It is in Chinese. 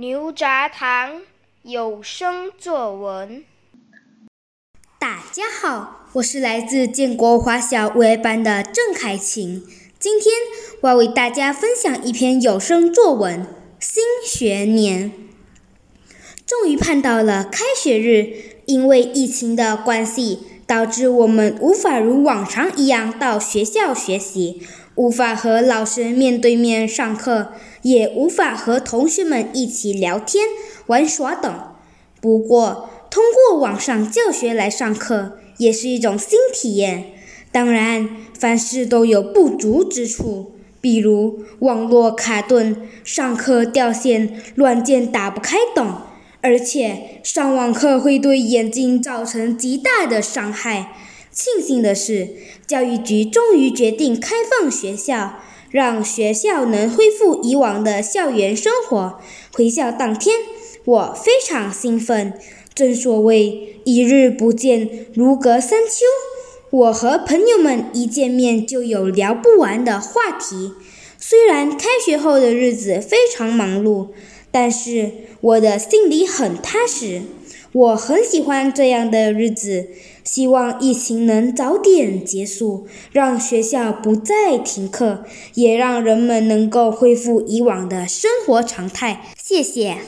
牛轧糖有声作文。大家好，我是来自建国华小五 A 班的郑凯晴。今天我要为大家分享一篇有声作文《新学年》。终于盼到了开学日，因为疫情的关系，导致我们无法如往常一样到学校学习，无法和老师面对面上课。也无法和同学们一起聊天、玩耍等。不过，通过网上教学来上课也是一种新体验。当然，凡事都有不足之处，比如网络卡顿、上课掉线、软件打不开等。而且，上网课会对眼睛造成极大的伤害。庆幸的是，教育局终于决定开放学校。让学校能恢复以往的校园生活。回校当天，我非常兴奋。正所谓一日不见，如隔三秋。我和朋友们一见面就有聊不完的话题。虽然开学后的日子非常忙碌，但是我的心里很踏实。我很喜欢这样的日子，希望疫情能早点结束，让学校不再停课，也让人们能够恢复以往的生活常态。谢谢。